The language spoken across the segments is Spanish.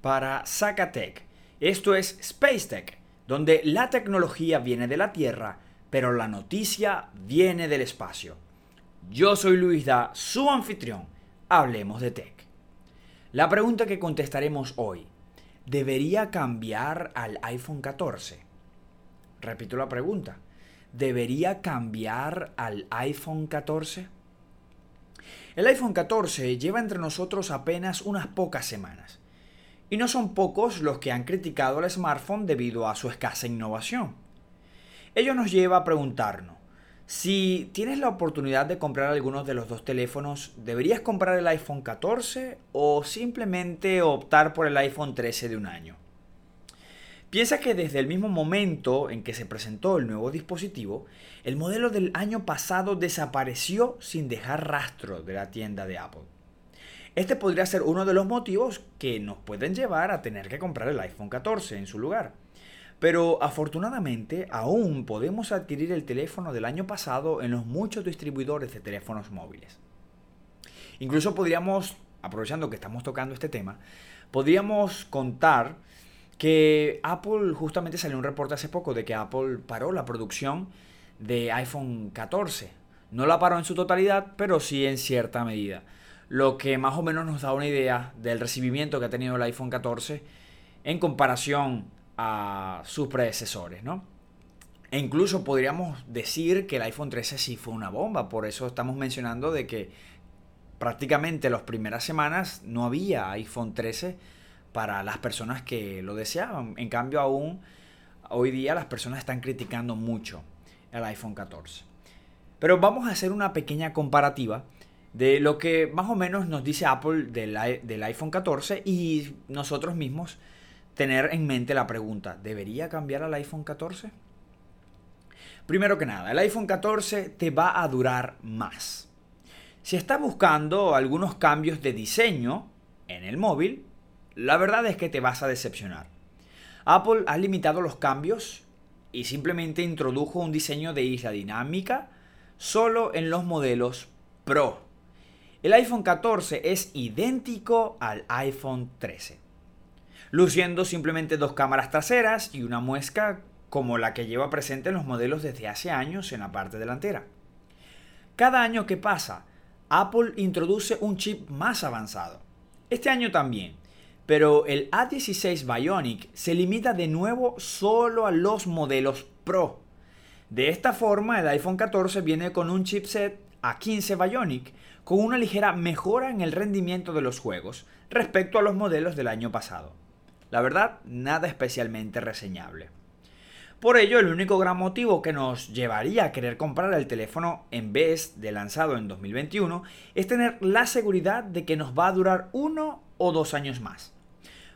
para Zacatec. Esto es Space Tech, donde la tecnología viene de la Tierra, pero la noticia viene del espacio. Yo soy Luis Da, su anfitrión. Hablemos de tech. La pregunta que contestaremos hoy, ¿debería cambiar al iPhone 14? Repito la pregunta, ¿debería cambiar al iPhone 14? El iPhone 14 lleva entre nosotros apenas unas pocas semanas. Y no son pocos los que han criticado el smartphone debido a su escasa innovación. Ello nos lleva a preguntarnos, si tienes la oportunidad de comprar algunos de los dos teléfonos, ¿deberías comprar el iPhone 14 o simplemente optar por el iPhone 13 de un año? Piensa que desde el mismo momento en que se presentó el nuevo dispositivo, el modelo del año pasado desapareció sin dejar rastro de la tienda de Apple. Este podría ser uno de los motivos que nos pueden llevar a tener que comprar el iPhone 14 en su lugar. Pero afortunadamente aún podemos adquirir el teléfono del año pasado en los muchos distribuidores de teléfonos móviles. Incluso podríamos, aprovechando que estamos tocando este tema, podríamos contar que Apple, justamente salió un reporte hace poco de que Apple paró la producción de iPhone 14. No la paró en su totalidad, pero sí en cierta medida. Lo que más o menos nos da una idea del recibimiento que ha tenido el iPhone 14 en comparación a sus predecesores, ¿no? E incluso podríamos decir que el iPhone 13 sí fue una bomba, por eso estamos mencionando de que prácticamente las primeras semanas no había iPhone 13 para las personas que lo deseaban. En cambio, aún hoy día las personas están criticando mucho el iPhone 14. Pero vamos a hacer una pequeña comparativa de lo que más o menos nos dice Apple del, del iPhone 14 y nosotros mismos tener en mente la pregunta, ¿debería cambiar al iPhone 14? Primero que nada, el iPhone 14 te va a durar más. Si estás buscando algunos cambios de diseño en el móvil, la verdad es que te vas a decepcionar. Apple ha limitado los cambios y simplemente introdujo un diseño de isla dinámica solo en los modelos Pro. El iPhone 14 es idéntico al iPhone 13, luciendo simplemente dos cámaras traseras y una muesca como la que lleva presente en los modelos desde hace años en la parte delantera. Cada año que pasa, Apple introduce un chip más avanzado. Este año también, pero el A16 Bionic se limita de nuevo solo a los modelos Pro. De esta forma, el iPhone 14 viene con un chipset A15 Bionic con una ligera mejora en el rendimiento de los juegos respecto a los modelos del año pasado. La verdad, nada especialmente reseñable. Por ello, el único gran motivo que nos llevaría a querer comprar el teléfono en vez de lanzado en 2021 es tener la seguridad de que nos va a durar uno o dos años más.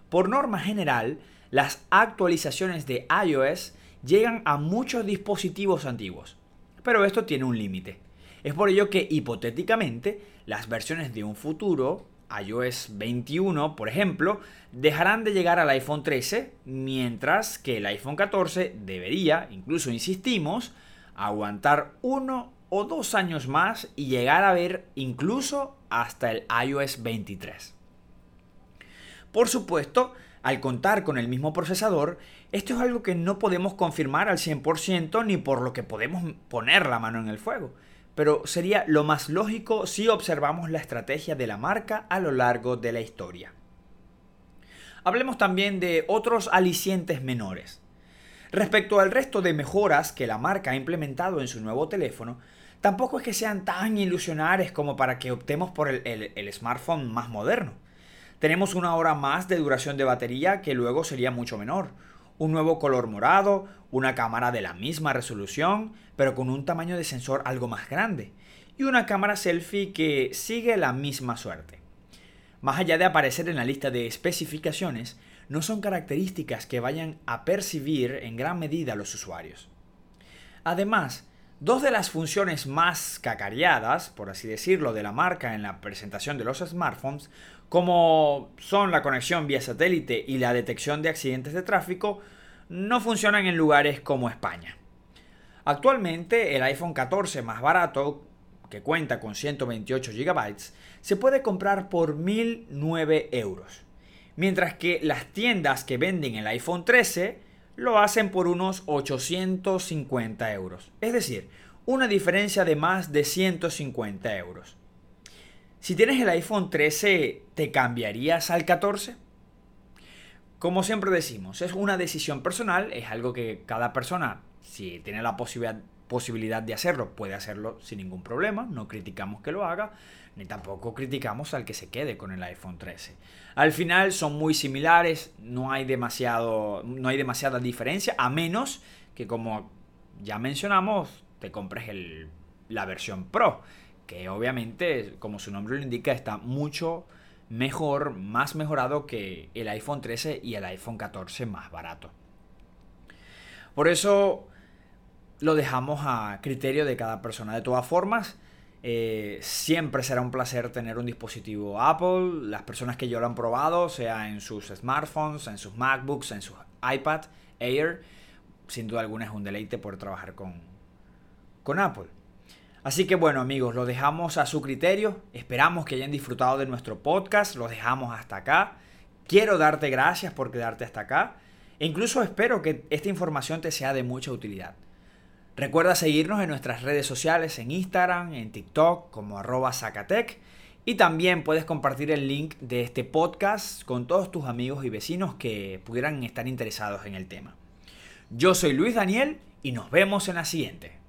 Por norma general, las actualizaciones de iOS llegan a muchos dispositivos antiguos, pero esto tiene un límite. Es por ello que hipotéticamente las versiones de un futuro, iOS 21 por ejemplo, dejarán de llegar al iPhone 13, mientras que el iPhone 14 debería, incluso insistimos, aguantar uno o dos años más y llegar a ver incluso hasta el iOS 23. Por supuesto, al contar con el mismo procesador, esto es algo que no podemos confirmar al 100% ni por lo que podemos poner la mano en el fuego, pero sería lo más lógico si observamos la estrategia de la marca a lo largo de la historia. Hablemos también de otros alicientes menores. Respecto al resto de mejoras que la marca ha implementado en su nuevo teléfono, tampoco es que sean tan ilusionarios como para que optemos por el smartphone más moderno. Tenemos una hora más de duración de batería que luego sería mucho menor. Un nuevo color morado, una cámara de la misma resolución, pero con un tamaño de sensor algo más grande. Y una cámara selfie que sigue la misma suerte. Más allá de aparecer en la lista de especificaciones, no son características que vayan a percibir en gran medida los usuarios. Además, Dos de las funciones más cacareadas, por así decirlo, de la marca en la presentación de los smartphones, como son la conexión vía satélite y la detección de accidentes de tráfico, no funcionan en lugares como España. Actualmente el iPhone 14 más barato, que cuenta con 128 GB, se puede comprar por 1.009 euros. mientras que las tiendas que venden el iPhone 13 lo hacen por unos 850 euros. Es decir, una diferencia de más de 150 euros. Si tienes el iPhone 13, ¿te cambiarías al 14? Como siempre decimos, es una decisión personal, es algo que cada persona, si tiene la posibilidad, posibilidad de hacerlo, puede hacerlo sin ningún problema, no criticamos que lo haga, ni tampoco criticamos al que se quede con el iPhone 13. Al final son muy similares, no hay, demasiado, no hay demasiada diferencia, a menos que como ya mencionamos, te compres el, la versión Pro, que obviamente, como su nombre lo indica, está mucho mejor, más mejorado que el iPhone 13 y el iPhone 14 más barato. Por eso lo dejamos a criterio de cada persona. De todas formas, eh, siempre será un placer tener un dispositivo Apple. Las personas que yo lo han probado, sea en sus smartphones, en sus MacBooks, en sus iPad Air, sin duda alguna es un deleite poder trabajar con, con Apple. Así que bueno amigos, lo dejamos a su criterio. Esperamos que hayan disfrutado de nuestro podcast. Lo dejamos hasta acá. Quiero darte gracias por quedarte hasta acá. E incluso espero que esta información te sea de mucha utilidad. Recuerda seguirnos en nuestras redes sociales, en Instagram, en TikTok, como arroba Zacatec. Y también puedes compartir el link de este podcast con todos tus amigos y vecinos que pudieran estar interesados en el tema. Yo soy Luis Daniel y nos vemos en la siguiente.